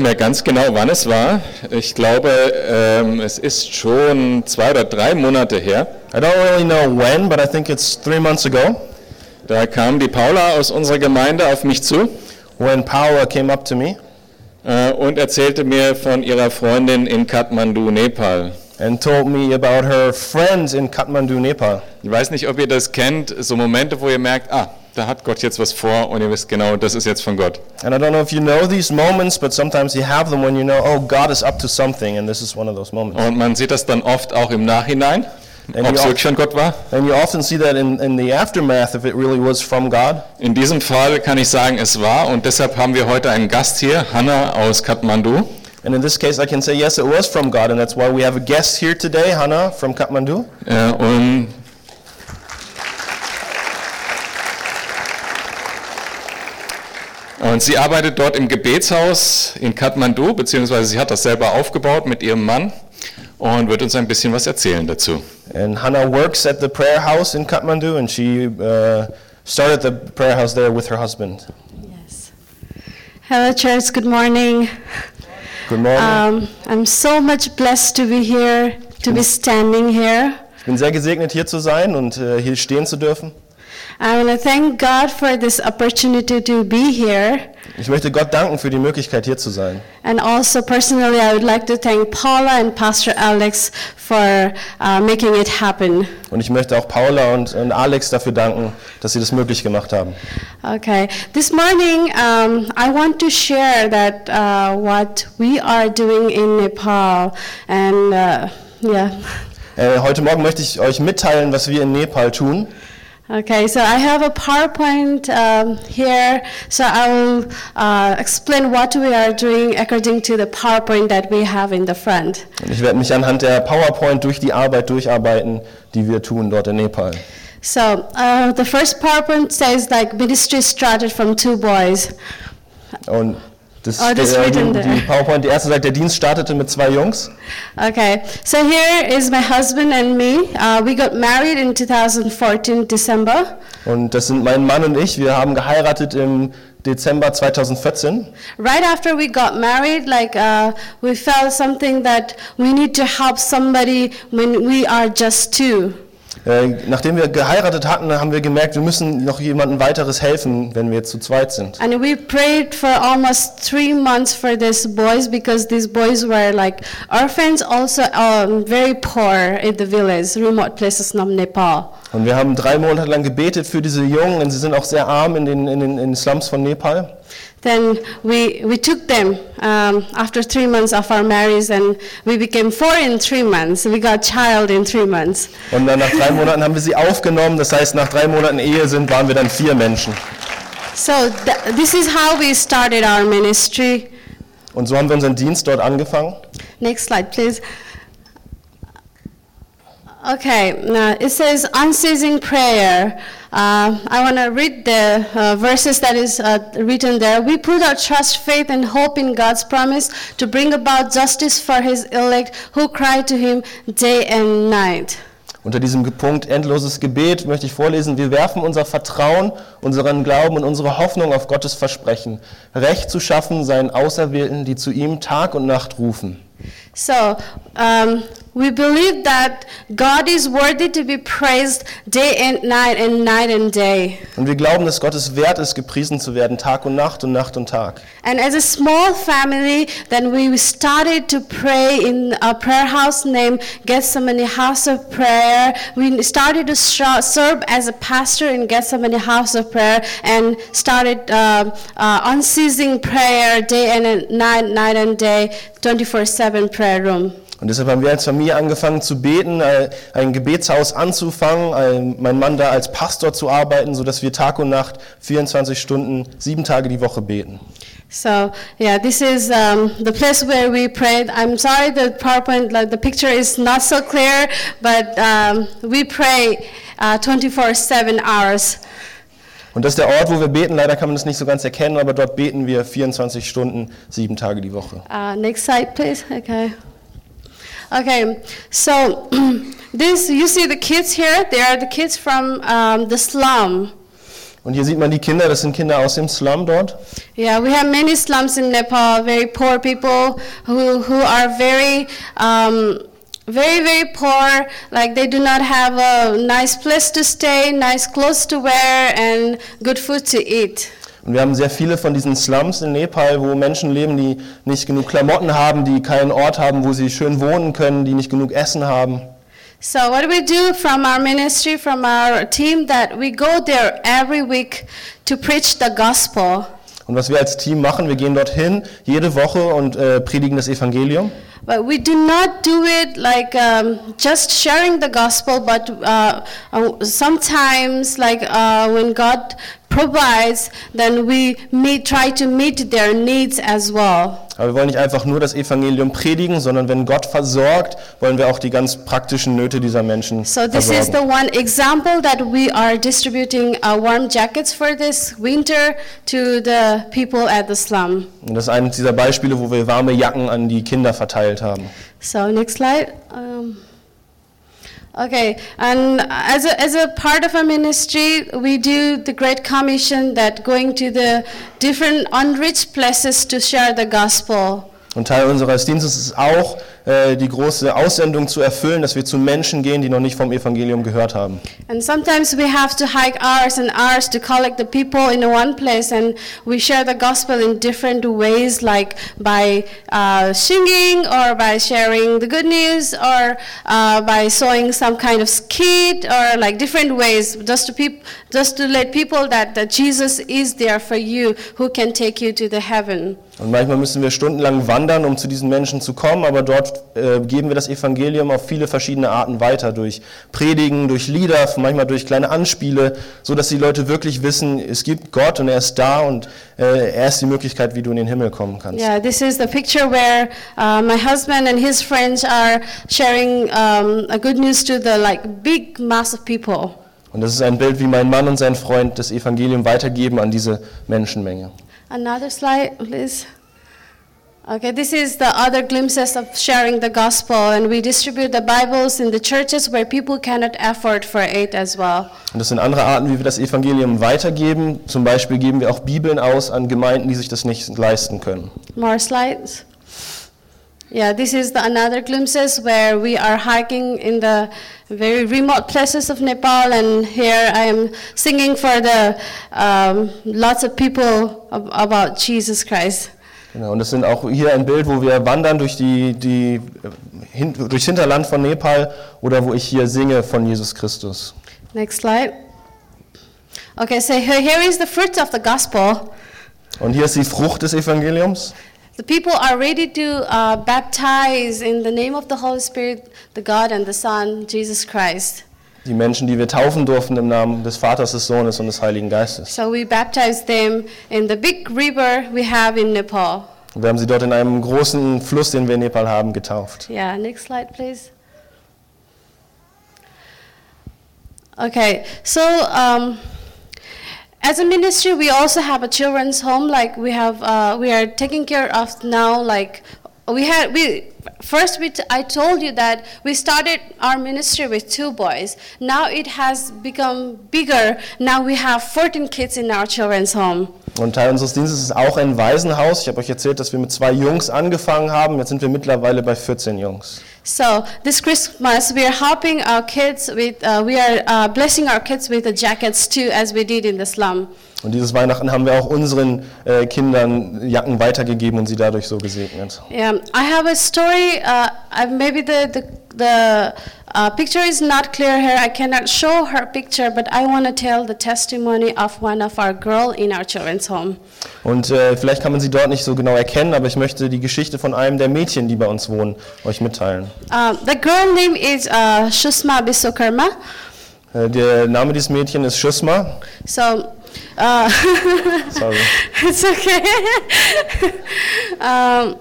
mehr ganz genau, wann es war. Ich glaube, ähm, es ist schon zwei oder drei Monate her. I don't really know when, but I think it's three months ago Da kam die Paula aus unserer Gemeinde auf mich zu when Paula came up to me äh, und erzählte mir von ihrer Freundin in Kathmandu, Nepal. and told me about her friends in Kathmandu, Nepal. Ich weiß nicht, ob ihr das kennt, so Momente, wo ihr merkt, ah, da hat Gott jetzt was vor und ihr wisst genau, das ist jetzt von Gott. And I don't know if you know these moments, but sometimes you have them when you know, oh, God is up to something, and this is one of those moments. Und man sieht das dann oft auch im Nachhinein, ob es wirklich von Gott war. and you often see that in, in the aftermath if it really was from God. In diesem Fall kann ich sagen, es war und deshalb haben wir heute einen Gast hier, Hanna aus Kathmandu. And in this case, I can say, yes, it was from God, and that's why we have a guest here today, Hannah from Kathmandu. Äh, und Und sie arbeitet dort im Gebetshaus in Kathmandu, beziehungsweise sie hat das selber aufgebaut mit ihrem Mann und wird uns ein bisschen was erzählen dazu. And Hannah works at the prayer house in Kathmandu, and she uh, started the prayer house there with her husband. Yes. Hello, church. Good morning. Good morning. Um, I'm so much blessed to be here, to be standing here. ich bin sehr gesegnet, hier zu sein und äh, hier stehen zu dürfen. Ich möchte Gott danken für die Möglichkeit, hier zu sein. And also, personally, I would like to thank Paula and Pastor Alex for uh, making it happen. Und ich möchte auch Paula und, und Alex dafür danken, dass sie das möglich gemacht haben. Okay. This morning, um, I want to share that uh, what we are doing in Nepal, and uh, yeah. Äh, heute Morgen möchte ich euch mitteilen, was wir in Nepal tun. Okay, so I have a PowerPoint um, here, so I will uh, explain what we are doing according to the PowerPoint that we have in the front. Und ich werde mich anhand der PowerPoint durch die Arbeit durcharbeiten, die wir tun dort in Nepal. So uh, the first PowerPoint says like ministry started from two boys. Und das, Oh, das der, die PowerPoint, die erste sagt, der Dienst startete mit zwei Jungs. Okay, so here is my husband and me. Uh, we got married in 2014 December. Und das sind mein Mann und ich. Wir haben geheiratet im Dezember 2014. Right after we got married, like uh, we felt something that we need to help somebody when we are just two. Äh, nachdem wir geheiratet hatten, haben wir gemerkt, wir müssen noch jemandem weiteres helfen, wenn wir jetzt zu zweit sind. And we prayed for almost three months for these boys because these boys were like orphans, also um, very poor in the village, remote places of Nepal. Und wir haben drei Monate lang gebetet für diese Jungen, denn sie sind auch sehr arm in den, in den, in den Slums von Nepal. Then we, we took them um, after three months of our marriage, and we became four in three months. We got child in three months. Und dann nach drei Monaten haben wir sie aufgenommen. Das heißt, nach drei Monaten Ehe sind, waren wir dann vier Menschen. So th- this is how we started our ministry. Und so haben wir unseren Dienst dort angefangen. Next slide, please. Okay, now it says unceasing prayer. Uh, I want to read the uh, verses that is uh, written there. We put our trust, faith, and hope in God's promise to bring about justice for His elect who cry to Him day and night. Unter diesem Punkt endloses Gebet möchte ich vorlesen, wir werfen unser Vertrauen, unseren Glauben und unsere Hoffnung auf Gottes Versprechen, Recht zu schaffen seinen Auserwählten, die zu ihm Tag und Nacht rufen. So, um, we believe that God is worthy to be praised day and night and night and day. Und wir glauben, dass Gott es wert ist, gepriesen zu werden, Tag und Nacht und Nacht und Tag. And as a small family, then we started to pray in a prayer house named Gethsemane House of Prayer. We started to serve as a pastor in Gethsemane House of Prayer and started uh, uh, unceasing prayer day and night, night and day, 24/7 prayer room. Und deshalb haben wir als Familie angefangen zu beten, äh, ein Gebetshaus anzufangen, ein- mein Mann da als Pastor zu arbeiten, sodass wir Tag und Nacht 24 Stunden, sieben Tage die Woche beten. So yeah, this is um, the place where we prayed. I'm sorry the PowerPoint, like the picture is not so clear, but um, we pray uh, 24/7 hours. Und das ist der Ort, wo wir beten. Leider kann man das nicht so ganz erkennen, aber dort beten wir 24 Stunden, sieben Tage die Woche. Uh, next slide, please. Okay. Okay. So this, you see the kids here. They are the kids from um, the slum. Und hier sieht man die Kinder, das sind Kinder aus dem Slum dort. Yeah, we have many slums in Nepal, very poor people who, who are very, um, very, very poor. Like they do not have a nice place to stay, nice clothes to wear, and good food to eat. Und wir haben sehr viele von diesen Slums in Nepal, wo Menschen leben, die nicht genug Klamotten haben, die keinen Ort haben, wo sie schön wohnen können, die nicht genug Essen haben. So what we do from our ministry, from our team, that we go there every week to preach the gospel. Und was wir als Team machen, wir gehen dorthin jede Woche und äh, predigen das Evangelium. But we do not do it like um, just sharing the gospel, but uh, uh, sometimes, like uh, when God provides, then we meet, try to meet their needs as well. Aber wir wollen nicht einfach nur das Evangelium predigen, sondern wenn Gott versorgt, wollen wir auch die ganz praktischen Nöte dieser Menschen So this is the one example that we are distributing uh, warm jackets for this winter to the people at the slum. Und das ist eines dieser Beispiele, wo wir warme Jacken an die Kinder haben. So next slide. Um, okay, and as a, as a part of our ministry, we do the Great Commission that going to the different unreached places to share the gospel. Und Teil unseres Dienstes ist auch, äh, die große Aussendung zu erfüllen, dass wir zu Menschen gehen, die noch nicht vom Evangelium gehört haben. And sometimes we have to hike hours and hours to collect the people in one place, and we share the gospel in different ways, like by uh, singing, or by sharing the good news, or uh, by sewing some kind of skit, or like different ways, just to just to let people that, that Jesus is there for you, who can take you to the heaven. Und manchmal müssen wir stundenlang wandern, um zu diesen Menschen zu kommen, aber dort äh, geben wir das Evangelium auf viele verschiedene Arten weiter, durch Predigen, durch Lieder, manchmal durch kleine Anspiele, so dass die Leute wirklich wissen, es gibt Gott und er ist da und äh, er ist die Möglichkeit, wie du in den Himmel kommen kannst. Yeah, this is the picture where uh, my husband and his friends are sharing um, a good news to the like big mass of people. Und das ist ein Bild, wie mein Mann und sein Freund das Evangelium weitergeben an diese Menschenmenge. Another slide, please. Okay, this is the other glimpses of sharing the gospel, and we distribute the Bibles in the churches where people cannot afford for it as well. Und das sind andere Arten, wie wir das Evangelium weitergeben. Zum Beispiel geben wir auch Bibeln aus an Gemeinden, die sich das nicht leisten können. More slides. Yeah, this is the another glimpses where we are hiking in the very remote places of Nepal, and here I am singing for the um, lots of people ab- about Jesus Christ. Genau, und das sind auch hier ein Bild, wo wir wandern durch die, die, äh, hin, durchs Hinterland von Nepal oder wo ich hier singe von Jesus Christus. Next slide. Okay, so here here is the fruit of the gospel. Und hier ist die Frucht des Evangeliums. The people are ready to uh, baptize in the name of the Holy Spirit, the God and the Son, Jesus Christ. Die Menschen, die wir taufen durften im Namen des Vaters, des Sohnes und des Heiligen Geistes. So we baptize them in the big river we have in Nepal. Wir haben sie dort in einem großen Fluss, den wir in Nepal haben, getauft. Yeah, next slide, please. Okay, so um, as a ministry, we also have a children's home. Like we have, uh, we are taking care of now. Like we had, we first we t- I told you that we started our ministry with two boys. Now it has become bigger. Now we have 14 kids in our children's home. Und Teil unseres Dienstes ist auch ein Waisenhaus. Ich habe euch erzählt, dass wir mit zwei Jungs angefangen haben. Jetzt sind wir mittlerweile bei 14 Jungs. So this Christmas, we are helping our kids with, uh, we are uh, blessing our kids with the jackets too, as we did in the slum. Und dieses Weihnachten haben wir auch unseren äh, Kindern Jacken weitergegeben und sie dadurch so gesegnet. Yeah, I have a story. Uh, maybe the the, the uh, picture is not clear here. I cannot show her picture, but I want to tell the testimony of one of our girl in our children's home. Und äh, vielleicht kann man sie dort nicht so genau erkennen, aber ich möchte die Geschichte von einem der Mädchen, die bei uns wohnen, euch mitteilen. Uh, the girl name is uh, Shusma Bisokarma. Äh, der Name dieses Mädchens ist Schusma. So. Uh, Sorry. it's okay. um,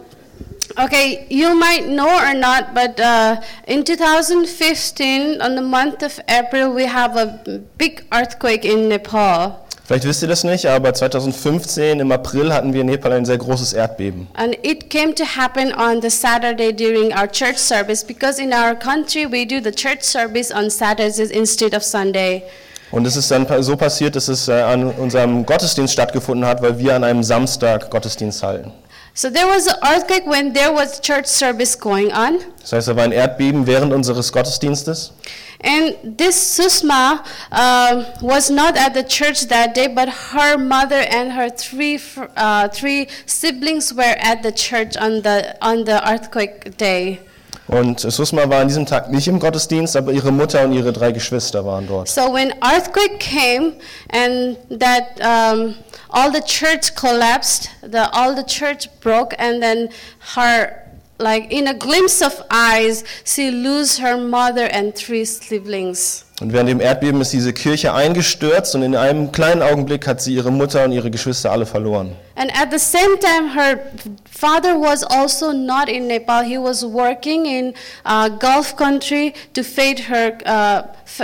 okay, you might know or not, but uh, in 2015, on the month of April, we have a big earthquake in Nepal. Vielleicht wisst ihr das nicht, aber 2015 im April hatten wir in Nepal ein sehr großes Erdbeben. And it came to happen on the Saturday during our church service because in our country we do the church service on Saturdays instead of Sunday. Und es ist dann so passiert, dass es äh, an unserem Gottesdienst stattgefunden hat, weil wir an einem Samstag Gottesdienst halten. So there was an earthquake when there was church service going on. Das heißt, da war ein Erdbeben während unseres Gottesdienstes. And this Susma um, was not at the church that day, but her mother and her three uh, three siblings were at the church on the on the earthquake day. Und Susma war an diesem Tag nicht im Gottesdienst, aber ihre Mutter und ihre drei Geschwister waren dort. So when earthquake came and that um, all the church collapsed, the all the church broke, and then her like in a glimpse of eyes, she lose her mother and three siblings. Und während dem Erdbeben ist diese Kirche eingestürzt und in einem kleinen Augenblick hat sie ihre Mutter und ihre Geschwister alle verloren. And at the same time, her father was also not in Nepal. He was working in uh, Gulf country to feed her, uh,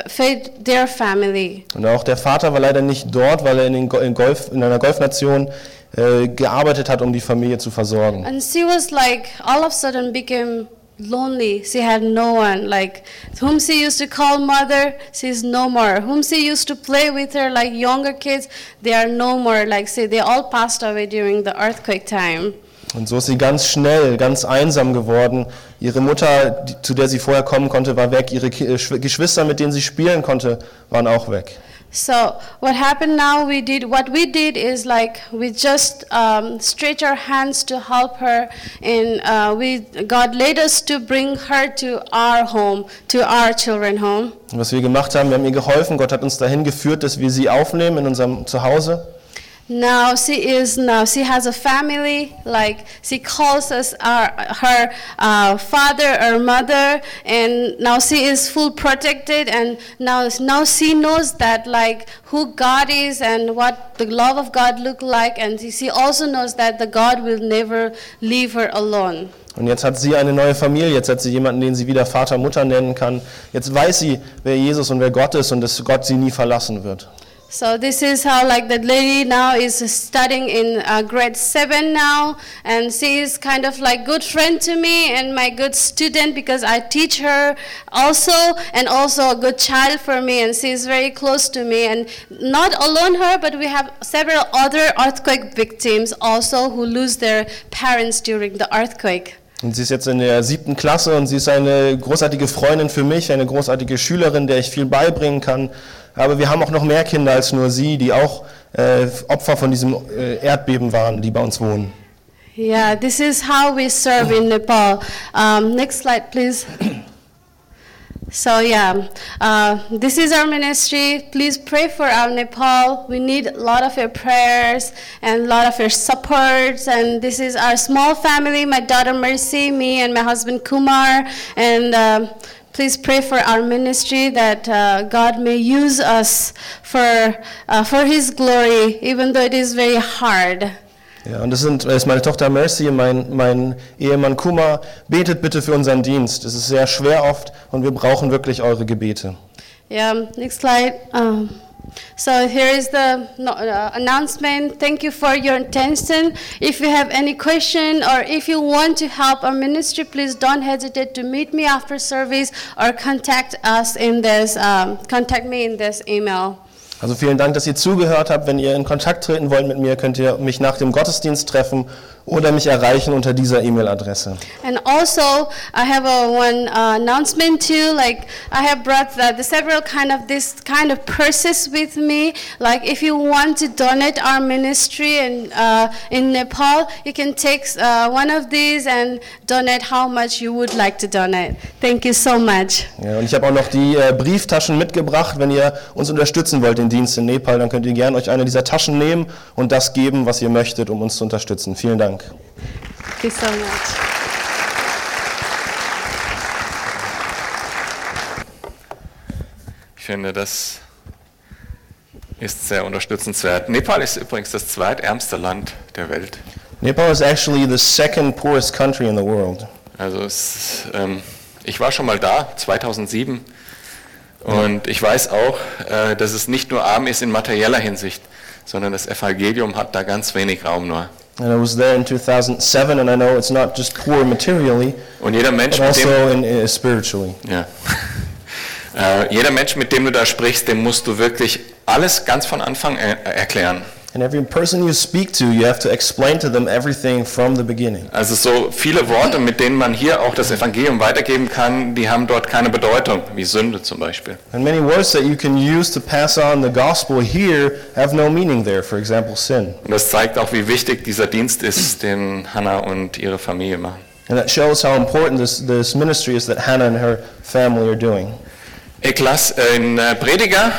feed their family. Und auch der Vater war leider nicht dort, weil er in, den Go- in, Golf, in einer Golfnation äh, gearbeitet hat, um die Familie zu versorgen. And she was like, all of a sudden became lonely. She had no one. Like, whom she used to call mother, she's no more. Whom she used to play with her, like younger kids, they are no more. Like, say, they all passed away during the earthquake time. Und so ist sie ganz schnell, ganz einsam geworden. Ihre Mutter, die, zu der sie vorher kommen konnte, war weg. Ihre äh, Schw- Geschwister, mit denen sie spielen konnte, waren auch weg. So what happened now? We did what we did is like we just um, stretch our hands to help her, and uh, we God led us to bring her to our home, to our children home. Was wir gemacht haben, wir haben ihr geholfen. Gott hat uns dahin geführt, dass wir sie aufnehmen in unserem Zuhause. Now she is now she has a family. Like she calls us our, her uh, father or mother, and now she is full protected. And now now she knows that like who God is and what the love of God look like, and she- also knows that the God will never leave her alone. Und jetzt hat sie eine neue Familie, jetzt hat sie jemanden, den sie wieder Vater, Mutter nennen kann. Jetzt weiß sie, wer Jesus und wer Gott ist und dass Gott sie nie verlassen wird. So this is how like the lady now is studying in uh, grade seven now, and she is kind of like good friend to me and my good student because I teach her also, and also a good child for me, and she is very close to me. And not alone her, but we have several other earthquake victims also who lose their parents during the earthquake. Und sie ist jetzt in der siebten Klasse und sie ist eine großartige Freundin für mich, eine großartige Schülerin, der ich viel beibringen kann. Aber wir haben auch noch mehr Kinder als nur sie, die auch äh, Opfer von diesem äh, Erdbeben waren, die bei uns wohnen. Yeah, this is how we serve in Nepal. Um, next slide, please. So yeah, uh, this is our ministry. Please pray for our Nepal. We need a lot of your prayers and a lot of your support. And this is our small family: my daughter Mercy, me, and my husband Kumar. And um please pray for our ministry that uh, God may use us for uh, for His glory, even though it is very hard. Ja, und das sind, das ist meine Tochter Mercy mein, mein Ehemann Kuma. Betet bitte für unseren Dienst. Es ist sehr schwer oft und wir brauchen wirklich eure Gebete. Yeah, next slide. Um, so here is the no, uh, announcement. Thank you for your attention. If you have any question or if you want to help our ministry, please don't hesitate to meet me after service or contact us in this. Um, contact me in this email. Also vielen Dank, dass ihr zugehört habt. Wenn ihr in Kontakt treten wollt mit mir, könnt ihr mich nach dem Gottesdienst treffen oder mich erreichen unter dieser E-Mail-Adresse. And also, I have a one uh, announcement too. Like I have brought the, the several kind of this kind of purses with me. Like if you want to donate our ministry in uh, in Nepal, you can take uh, one of these and donate how much you would like to donate. Thank you so much. Ja, und ich habe auch noch die äh, Brieftaschen mitgebracht. Wenn ihr uns unterstützen wollt, den Dienst in Nepal, dann könnt ihr gerne euch eine dieser Taschen nehmen und das geben, was ihr möchtet, um uns zu unterstützen. Vielen Dank. Thank you so much. Ich finde, das ist sehr unterstützenswert. Nepal ist übrigens das zweitärmste Land der Welt. Nepal is actually the second poorest country in the world. Also es, ähm, ich war schon mal da, 2007, und ich weiß auch, äh, dass es nicht nur arm ist in materieller Hinsicht, sondern das Evangelium hat da ganz wenig Raum nur. And I was there in 2007, and I know it's not just poor materially, Und jeder Mensch, but mit also in, uh, spiritually. ja. Äh, jeder Mensch, mit dem du da sprichst, dem musst du wirklich alles ganz von Anfang er erklären. And every person you speak to, you have to explain to them everything from the beginning. Also so viele Worte, mit denen man hier auch das Evangelium weitergeben kann, die haben dort keine Bedeutung, wie Sünde zum Beispiel. And many words that you can use to pass on the gospel here have no meaning there. For example, sin. Und das zeigt auch, wie wichtig dieser Dienst ist, den Hannah und ihre Familie machen. And that shows how important this, this ministry is that Hannah and her family are doing. Eklas in äh, Prediger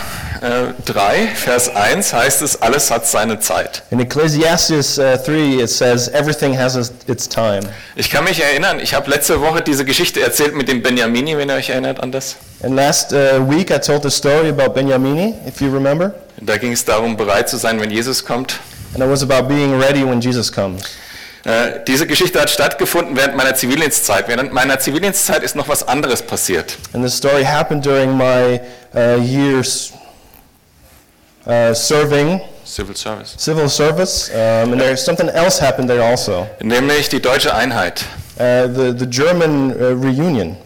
äh, 3, Vers 1 heißt es, alles hat seine Zeit. In Ecclesiastes uh, 3, it says, everything has its- time. Ich kann mich erinnern, ich habe letzte Woche diese Geschichte erzählt mit dem Benjamini, wenn ihr euch erinnert an das. And last week, I told the story about Benyamini, if you remember. Da ging es darum, bereit zu sein, wenn Jesus kommt. And it was about being ready when Jesus comes. Äh, diese Geschichte hat stattgefunden während meiner Zivildienstzeit. Während meiner Zivildienstzeit ist noch was anderes passiert. And this story happened during my uh, years uh, serving Civil Service. civil service. Um, and there's something else happened there also. Nämlich die deutsche Einheit. Uh, the, the German uh, reunion.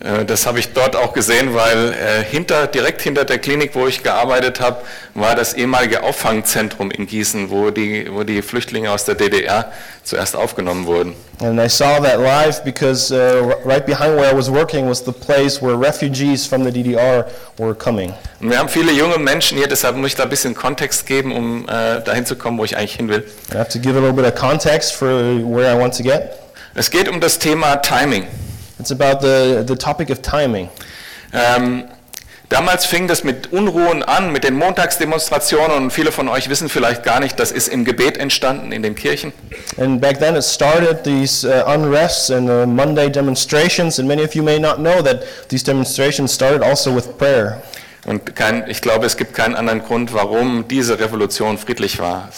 Äh, Das habe ich dort auch gesehen, weil äh, hinter, direkt hinter der Klinik, wo ich gearbeitet habe, war das ehemalige Auffangzentrum in Gießen, wo die, wo die Flüchtlinge aus der DDR zuerst aufgenommen wurden. And I saw that live because uh, right behind where I was working was the place where refugees from the DDR were coming. Und wir haben viele junge Menschen hier, deshalb muss ich da ein bisschen Kontext geben, um äh, dahin zu kommen, wo ich eigentlich hin will. I have to give a little bit of context for where I want to get. Es geht um das Thema Timing. It's about the, the topic of timing. Ähm, damals fing das mit Unruhen an, mit den Montagsdemonstrationen und viele von euch wissen vielleicht gar nicht, das ist im Gebet entstanden in den Kirchen. And back then it started these uh, unrests and uh, Monday demonstrations, and many of you may not know that these demonstrations started also with prayer. Und kein, ich glaube, es gibt keinen anderen Grund, warum diese Revolution friedlich war.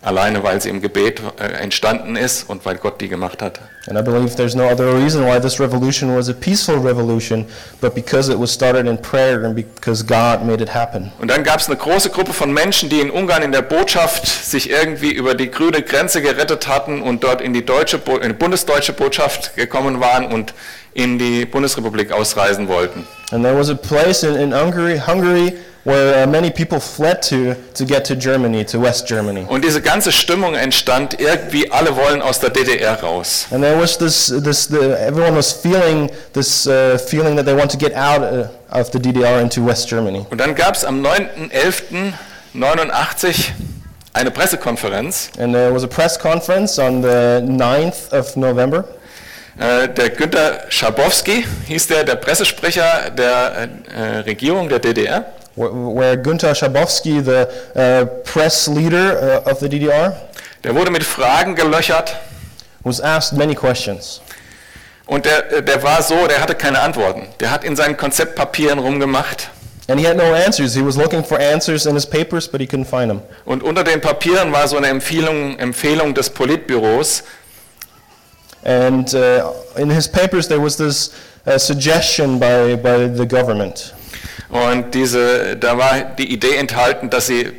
Alleine, weil sie im Gebet äh, entstanden ist und weil Gott die gemacht hat. And I believe there's no other reason why this revolution was a peaceful revolution, but because it was started in prayer and because God made it happen. Und dann gab es eine große Gruppe von Menschen, die in Ungarn in der Botschaft sich irgendwie über die grüne Grenze gerettet hatten und dort in die, deutsche, in die bundesdeutsche Botschaft gekommen waren und in die Bundesrepublik ausreisen wollten. And there was a place in, in Hungary, Hungary where uh, many people fled to to get to Germany, to West Germany. Und diese ganze Stimmung entstand, irgendwie alle wollen aus der DDR raus. And there was this, this the, everyone was feeling this uh, feeling that they want to get out uh, of the DDR into West Germany. Und dann gab es am 9.11.89 eine Pressekonferenz. And there was a press conference on the 9th of November. Äh, Der Günter Schabowski hieß der, der Pressesprecher der äh, Regierung der DDR. Wh- Where Gunter Schabowski, the uh, press leader uh, of the DDR, Der wurde mit Fragen gelöchert was asked many questions. und der, der war so, der hatte keine Antworten. Der hat in seinen Konzeptpapieren rumgemacht And he had no answers. He was looking for answers in his papers, but he couldn't find them. und unter den Papieren war so eine Empfehlung, Empfehlung des Politbüros, And uh, in his papers, there was this uh, suggestion by, by the government. Und diese, da war die Idee enthalten, dass sie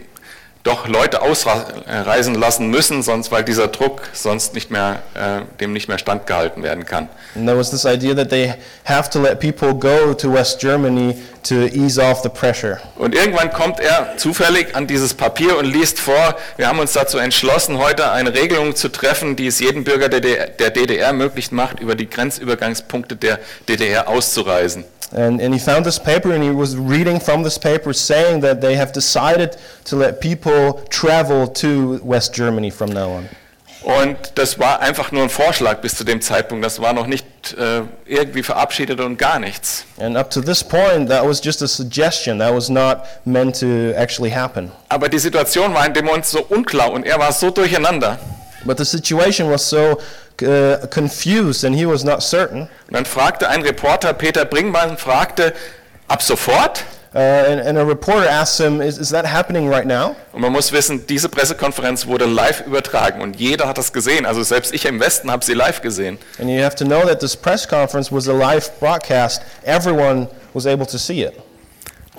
doch Leute ausreisen lassen müssen, sonst weil dieser Druck sonst nicht mehr, äh, dem nicht mehr standgehalten werden kann. And there was this idea that they have to let people go to West Germany to ease off the pressure. Und irgendwann kommt er zufällig an dieses Papier und liest vor, wir haben uns dazu entschlossen, heute eine Regelung zu treffen, die es jedem Bürger der DDR, der DDR möglich macht, über die Grenzübergangspunkte der DDR auszureisen. And, and he found this paper and he was reading from this paper saying that they have decided to let people travel to West Germany from now on. Und das war einfach nur ein Vorschlag bis zu dem Zeitpunkt, das war noch nicht äh, irgendwie verabschiedet und gar nichts. And up to this point, that was just a suggestion. That was not meant to actually happen. Aber die Situation war in dem Moment so unklar und er war so durcheinander. But the situation was so uh, confused and he was not certain. Und dann fragte ein Reporter, Peter Bringmann, fragte, ab sofort? Uh, and, and a reporter asked him, is, is that happening right now? Und man muss wissen, diese Pressekonferenz wurde live übertragen und jeder hat das gesehen. Also selbst ich im Westen habe sie live gesehen. And you have to know that this press conference was a live broadcast. Everyone was able to see it.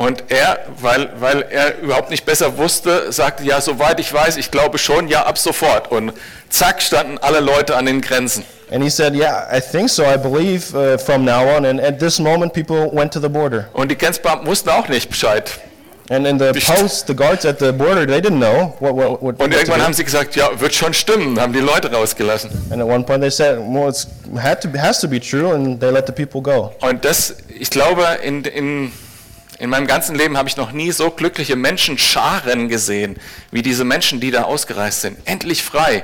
Und er, weil, weil er überhaupt nicht besser wusste, sagte, ja, soweit ich weiß, ich glaube schon, ja, ab sofort. Und zack, standen alle Leute an den Grenzen. And he said, Yeah, I think so. I believe uh, from now on. And at this moment, people went to the border. Und die Grenzbeamten wussten auch nicht Bescheid. And in the Best- post, the guards at the border, they didn't know what, what, what, Und irgendwann haben sie gesagt, ja, wird schon stimmen, haben die Leute rausgelassen. And at one point, they said, Well, it's had to, has to be true. And they let the people go. Und das, ich glaube, in, in, in meinem ganzen Leben habe ich noch nie so glückliche Menschenscharen gesehen, wie diese Menschen, die da ausgereist sind. Endlich frei.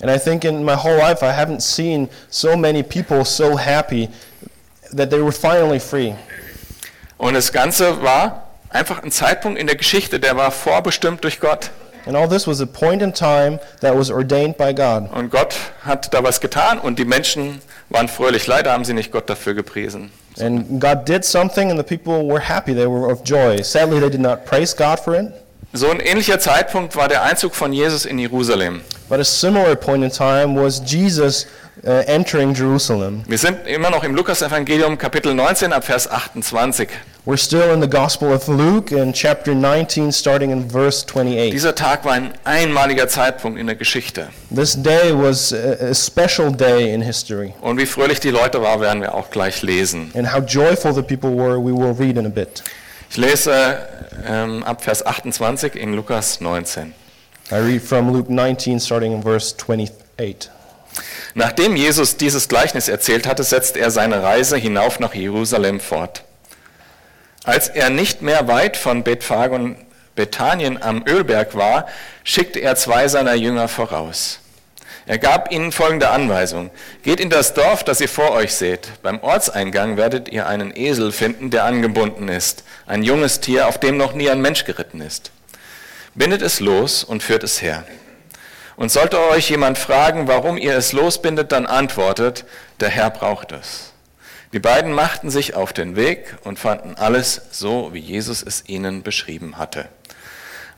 And I think in my whole life, I haven't seen so many people so happy that they were finally free. Und das Ganze war einfach ein Zeitpunkt in der Geschichte, der war vorbestimmt durch Gott. And all this was a point in time that was ordained by God. Und Gott hat da was getan und die Menschen waren fröhlich. Leider haben sie nicht Gott dafür gepriesen. And God did something, and the people were happy. They were of joy. Sadly, they did not praise God for it. So ein ähnlicher Zeitpunkt war der Einzug von Jesus in Jerusalem. But a similar point in time was Jesus uh, entering Jerusalem. Wir sind immer noch im Lukas-Evangelium, Kapitel 19, ab Vers 28. We're still in the Gospel of Luke in chapter 19, starting in verse 28. Dieser Tag war ein einmaliger Zeitpunkt in der Geschichte. This day was a, a special day in history. Und wie fröhlich die Leute waren, werden wir auch gleich lesen. And how joyful the people were, we will read in a bit. Ich lese ähm, ab Vers 28 in Lukas 19. I read from Luke 19, starting in verse 28. Nachdem Jesus dieses Gleichnis erzählt hatte, setzte er seine Reise hinauf nach Jerusalem fort. Als er nicht mehr weit von Bethphage und Bethanien am Ölberg war, schickte er zwei seiner Jünger voraus. Er gab ihnen folgende Anweisung. Geht in das Dorf, das ihr vor euch seht. Beim Ortseingang werdet ihr einen Esel finden, der angebunden ist. Ein junges Tier, auf dem noch nie ein Mensch geritten ist. Bindet es los und führt es her. Und sollte euch jemand fragen, warum ihr es losbindet, dann antwortet, der Herr braucht es. Die beiden machten sich auf den Weg und fanden alles so, wie Jesus es ihnen beschrieben hatte.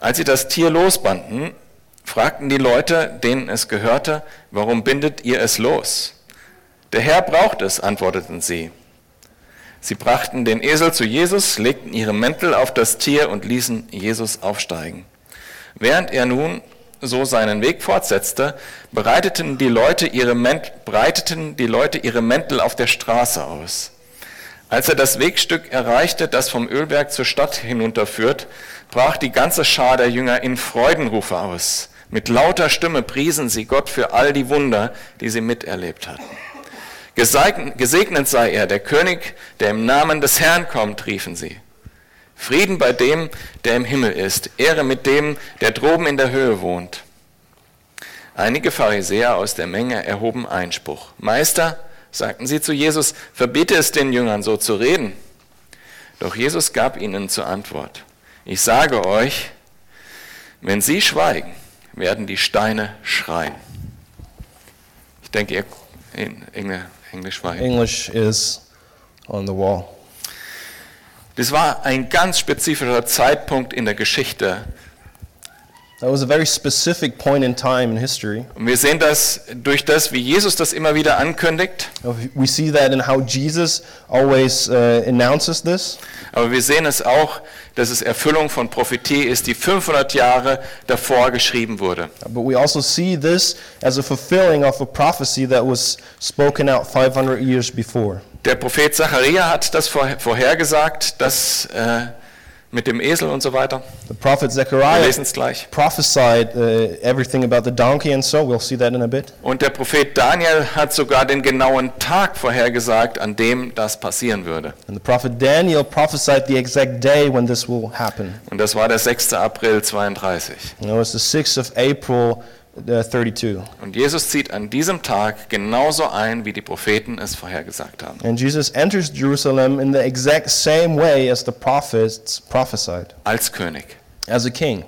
Als sie das Tier losbanden, fragten die Leute, denen es gehörte, warum bindet ihr es los? Der Herr braucht es, antworteten sie. Sie brachten den Esel zu Jesus, legten ihre Mäntel auf das Tier und ließen Jesus aufsteigen. Während er nun so seinen Weg fortsetzte, bereiteten die Leute ihre, breiteten die Leute ihre Mäntel auf der Straße aus. Als er das Wegstück erreichte, das vom Ölberg zur Stadt hinunterführt, brach die ganze Schar der Jünger in Freudenrufe aus. Mit lauter Stimme priesen sie Gott für all die Wunder, die sie miterlebt hatten. Gesegnet sei er, der König, der im Namen des Herrn kommt, riefen sie. Frieden bei dem, der im Himmel ist, Ehre mit dem, der droben in der Höhe wohnt. Einige Pharisäer aus der Menge erhoben Einspruch. Meister, sagten sie zu Jesus, verbiete es den Jüngern so zu reden. Doch Jesus gab ihnen zur Antwort, ich sage euch, wenn sie schweigen, werden die Steine schreien. Ich denke, ihr Englisch war. English is on the wall. Das war ein ganz spezifischer Zeitpunkt in der Geschichte. That was a very specific point in time in history. Und wir sehen das durch das, wie Jesus das immer wieder ankündigt. We see that in how Jesus always uh, announces this. Aber wir sehen es auch, dass es Erfüllung von Prophetie ist, die 500 Jahre davor geschrieben wurde. But we also see this as a fulfilling of a prophecy that was spoken out 500 years before. Der Prophet Zacharia hat das vor- vorhergesagt, dass äh, mit dem Esel und so weiter. The prophet Wir Zechariah lesen es gleich. prophesied uh, everything about the donkey and so. We'll see that in a bit. Und der Prophet Daniel hat sogar den genauen Tag vorhergesagt, an dem das passieren würde. And the prophet Daniel prophesied the exact day when this will happen. Und das war der 6. April 32. And it was the 6th of April 32. Und Jesus zieht an diesem Tag genauso ein, wie die Propheten es vorhergesagt haben. And Jesus enters Jerusalem in the exact same way as the prophets prophesied, Als König. as a king.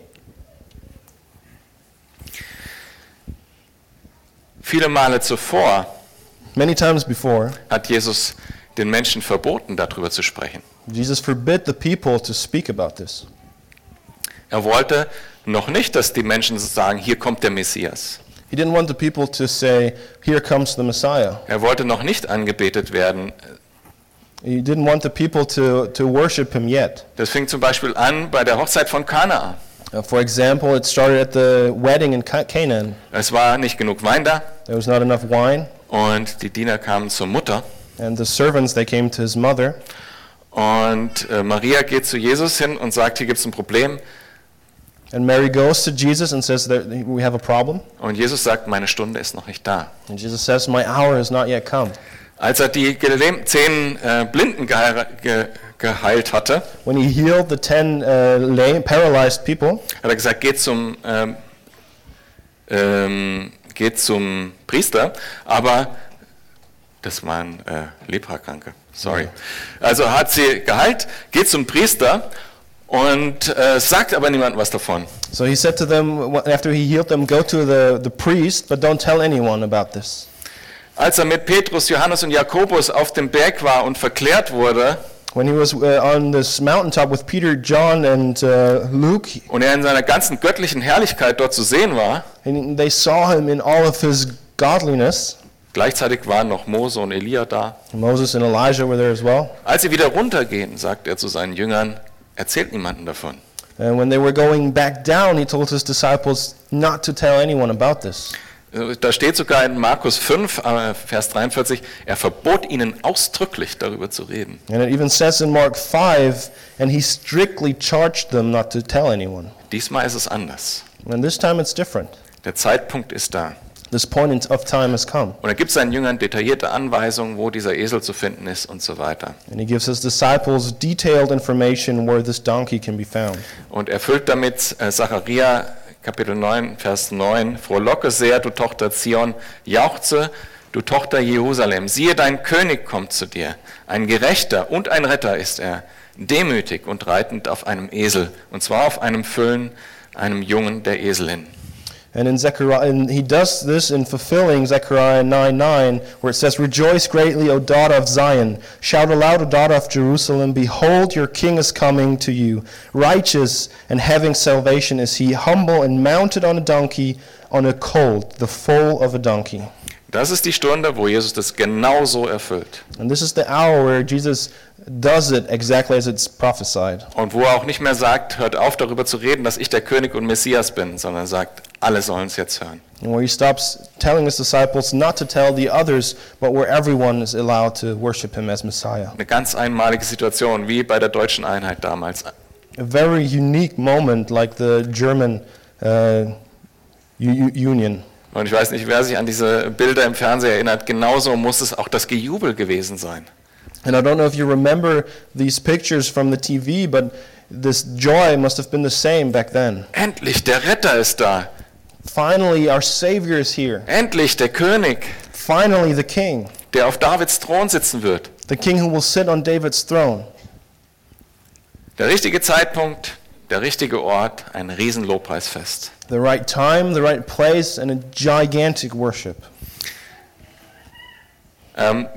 Viele Male zuvor Many times before, hat Jesus den Menschen verboten, darüber zu sprechen. Jesus forbid the people to speak about this. Er wollte noch nicht, dass die Menschen sagen, hier kommt der Messias. He didn't want the people to say, Here comes the Messiah. Er wollte noch nicht angebetet werden. He didn't want the people to, to worship him yet. Das fing zum Beispiel an bei der Hochzeit von Kanaa. Uh, for example, it started at the wedding in Ca- Canaan. Es war nicht genug Wein da There was not enough wine, und die Diener kamen zur Mutter and the servants they came to his mother, und äh, Maria geht zu Jesus hin und sagt, hier gibt es ein Problem and Mary goes to Jesus and says that we have a problem. und Jesus sagt, meine Stunde ist noch nicht da. And Jesus says, "My hour has not yet come." Als er die zehn äh, Blinden ge geheilt hatte, When he healed the ten uh, lame, paralyzed people, hat er gesagt, geht zum, ähm, ähm, geht zum Priester, aber das waren äh, Leprakranke, sorry. Also hat sie geheilt, geht zum Priester und äh, sagt aber niemandem was davon. so he said to them after he healed them, "Go to the, the priest, but don't tell anyone about this." Als er mit Petrus, Johannes und Jakobus auf dem Berg war und verklärt wurde When he was uh, on this mountaintop with Peter, John, and uh, Luke, und er in seiner ganzen göttlichen Herrlichkeit dort zu sehen war, and they saw him in all of his godliness. gleichzeitig waren noch Mose und Elia da. Moses and Elijah were there as well. Als sie wieder runtergehen, sagt er zu seinen Jüngern, erzählt niemanden davon. And when they were going back down, he told his disciples not to tell anyone about this. Da steht sogar in Markus 5, äh, Vers 43, er verbot ihnen ausdrücklich darüber zu reden. And it even says in Mark 5, and he strictly charged them not to tell anyone. Diesmal ist es anders. And this time it's different. Der Zeitpunkt ist da. This point in- of time has come. Und er gibt seinen Jüngern detaillierte Anweisungen, wo dieser Esel zu finden ist und so weiter. And he gives his disciples detailed information where this donkey can be found. Und er füllt damit äh, Zachariah Kapitel 9, Vers 9, Frohlocke sehr, du Tochter Zion, jauchze, du Tochter Jerusalem, siehe, dein König kommt zu dir, ein Gerechter und ein Retter ist er, demütig und reitend auf einem Esel, und zwar auf einem Füllen, einem Jungen der Eselin. And in Zechariah, and he does this in fulfilling Zechariah 9 9, where it says, Rejoice greatly, O daughter of Zion. Shout aloud, O daughter of Jerusalem. Behold, your king is coming to you. Righteous and having salvation is he, humble and mounted on a donkey, on a colt, the foal of a donkey. Das ist die Stunde, wo Jesus das genauso erfüllt. And this is the hour where Jesus does it exactly as it's prophesied. Und wo er auch nicht mehr sagt, hört auf darüber zu reden, dass ich der König und Messias bin, sondern sagt, alle sollen es jetzt hören. And where he stops telling his disciples not to tell the others, but where everyone is allowed to worship him as Messiah. Eine ganz einmalige Situation, wie bei der deutschen Einheit damals. a very unique moment like the German uh, Union. Und ich weiß nicht, wer sich an diese Bilder im Fernsehen erinnert, genauso muss es auch das Gejubel gewesen sein. And I don't know if you remember these pictures from the TV, but this joy must have been the same back then. Endlich, der Retter ist da. Finally, our Savior is here. Endlich, der König, Finally, the King. der auf Davids Thron sitzen wird. The King who will sit on David's throne. Der richtige Zeitpunkt, der richtige Ort, ein Riesenlobpreisfest. The right time, the right place, and a gigantic worship. Ähm,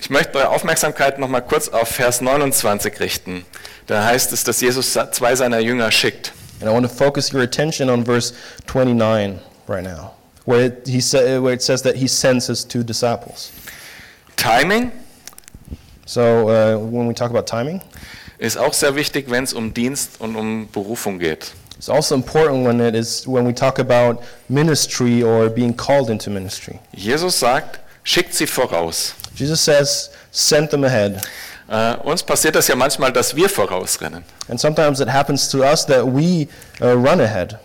ich möchte eure Aufmerksamkeit noch mal kurz auf Vers 29 richten. Da heißt es, dass Jesus zwei seiner Jünger schickt. And I want to focus your attention on verse 29 right now, where it, he sa- where it says that he sends his two disciples. Timing So uh, when we talk about timing, ist auch sehr wichtig, wenn es um Dienst und um Berufung geht. it's also important when it is when we talk about ministry or being called into ministry. Jesus sagt, schickt sie voraus. Jesus says, "Send them ahead." Äh, uns passiert das ja manchmal, dass wir vorausrennen And sometimes it happens to us that we uh, run ahead,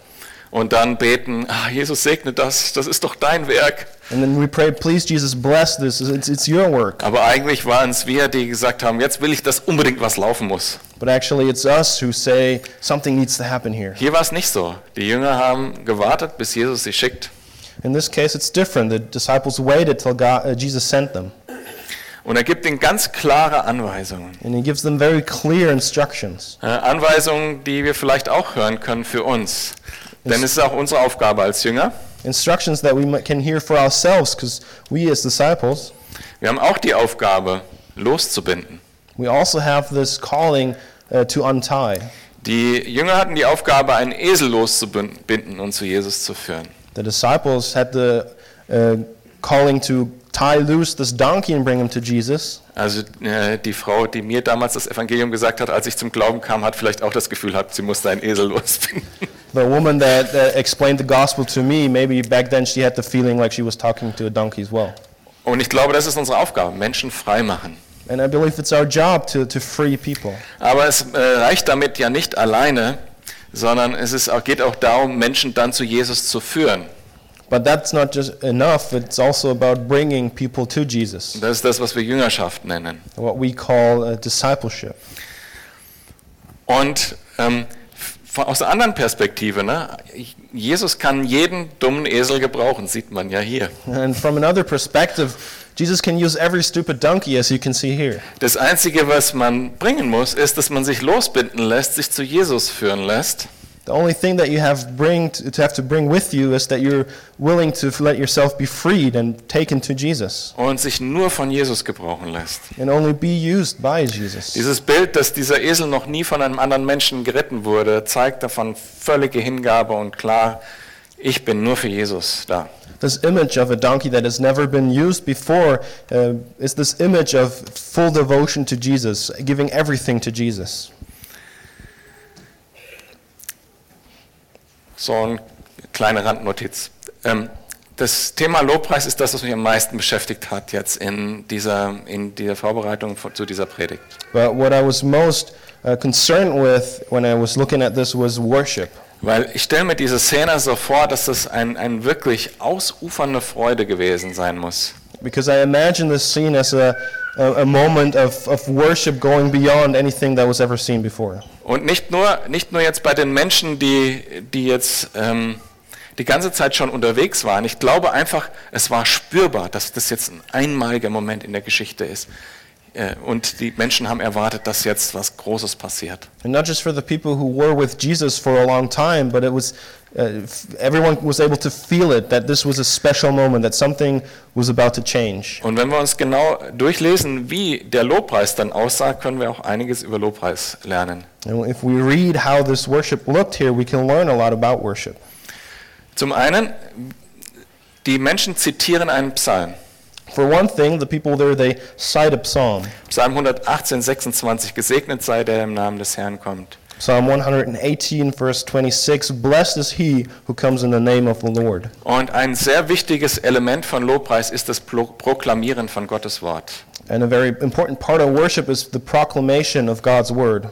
und dann beten, ah, Jesus segne das, das ist doch dein Werk. and then we pray, "Please, Jesus, bless this. It's, it's your work." Aber eigentlich waren es wir, die gesagt haben, jetzt will ich, dass unbedingt was laufen muss. But actually, it's us who say something needs to happen here. Hier war es nicht so. Die Jünger haben gewartet, bis Jesus sie schickt. In this case, it's different. The disciples waited till God, uh, Jesus sent them, Und er gibt ihnen ganz klare Anweisungen. and He gives them very clear instructions. Äh, Anweisungen, die wir vielleicht auch hören können für uns. Denn es ist auch unsere Aufgabe als Jünger. Instructions that we can hear for ourselves, because we as disciples, Wir haben auch die Aufgabe, loszubinden. we also have this calling uh, to untie. Die Jünger hatten die Aufgabe, einen Esel loszubinden und zu Jesus zu führen. The disciples had the uh, calling to tie loose this donkey and bring him to Jesus. Also äh, die Frau, die mir damals das Evangelium gesagt hat, als ich zum Glauben kam, hat vielleicht auch das Gefühl gehabt, sie musste einen Esel losbinden. The woman that, that explained the gospel to me, maybe back then she had the feeling like she was talking to a donkey as well. Und ich glaube, das ist unsere Aufgabe, Menschen frei machen. And I believe it's our job to, to free people. Aber es äh, reicht damit ja nicht alleine, sondern es ist auch, geht auch darum, Menschen dann zu Jesus zu führen. But that's not just enough, it's also about bringing people to Jesus, Das ist das, was wir Jüngerschaft nennen. what we call uh, discipleship. Und ähm, von, aus einer anderen Perspektive, ne? Jesus kann jeden dummen Esel gebrauchen, sieht man ja hier. And from another perspective, Jesus can use every stupid donkey, as you can see here. Das Einzige, was man bringen muss, ist, dass man sich losbinden lässt, sich zu Jesus führen lässt. The only thing that you have bring to, to have to bring with you is that you're willing to let yourself be freed and taken to Jesus, und sich nur von Jesus gebrauchen lässt. and only be used by Jesus. Dieses Bild, dass dieser Esel noch nie von einem anderen Menschen geritten wurde, zeigt davon völlige Hingabe und klar, ich bin nur für Jesus da. This image of a donkey that has never been used before uh, is this image of full devotion to Jesus, giving everything to Jesus. So eine kleine Randnotiz. Ähm, das Thema Lobpreis ist das, was mich am meisten beschäftigt hat jetzt in dieser, in dieser Vorbereitung zu dieser Predigt. But what I was most uh, concerned with when I was looking at this was worship. Weil ich stelle mir diese Szene so vor, dass das ein, ein wirklich ausufernde Freude gewesen sein muss. Because I imagine this scene as a, a, a moment of, of worship going beyond anything that was ever seen before. Und nicht nur, nicht nur jetzt bei den Menschen, die, die jetzt ähm, die ganze Zeit schon unterwegs waren. Ich glaube einfach, es war spürbar, dass das jetzt ein einmaliger Moment in der Geschichte ist. Äh, Und die Menschen haben erwartet, dass jetzt was Großes passiert. And not just for the people who were with Jesus for a long time, but it was uh, everyone was able to feel it that this was a special moment, that something was about to change. Und wenn wir uns genau durchlesen, wie der Lobpreis dann aussah, können wir auch einiges über Lobpreis lernen. And if we read how this worship looked here, we can learn a lot about worship. Zum einen, die Menschen zitieren einen Psalm. For one thing, the people there they cite a psalm, Psalm 118, 26, gesegnet sei der, der im Namen des Herrn kommt. Psalm 118, verse 26. Blessed is he who comes in the name of the Lord. Und ein sehr wichtiges Element von Lobpreis ist das Pro Proklamieren von Gottes Wort. And a very important part of worship is the proclamation of God's word,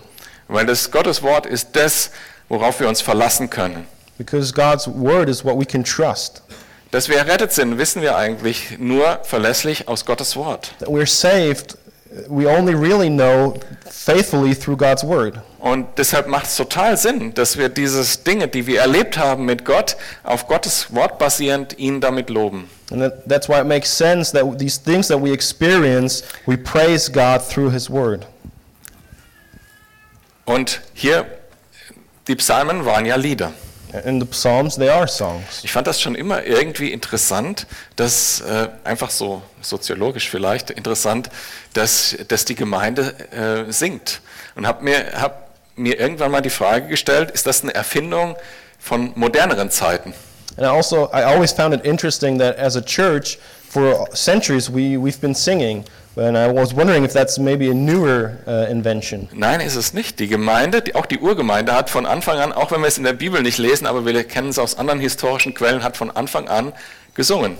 Weil das Gottes Wort ist das, worauf wir uns verlassen können. because God's word is what we can trust. Dass wir errettet sind, wissen wir eigentlich nur verlässlich aus Gottes Wort. That we're saved, we only really know faithfully through God's word. Und deshalb macht es total Sinn, dass wir diese Dinge, die wir erlebt haben mit Gott, auf Gottes Wort basierend ihn damit loben. And that, that's why it makes sense that these things that we experience, we praise God through his word. Und hier, die Psalmen waren ja Lieder. And the Psalms, they are songs. Ich fand das schon immer irgendwie interessant, dass äh, einfach so soziologisch vielleicht interessant, dass, dass die Gemeinde äh, singt. Und habe mir, hab mir irgendwann mal die Frage gestellt, ist das eine Erfindung von moderneren Zeiten? And I also, I always found it interesting that as a church, for centuries, we, we've been singing. And I was wondering if that's maybe a newer uh, invention. Nein, ist es nicht. Die Gemeinde, die, auch die Urgemeinde hat von Anfang an, auch wenn wir es in der Bibel nicht lesen, aber wir kennen es aus anderen historischen Quellen, hat von Anfang an gesungen.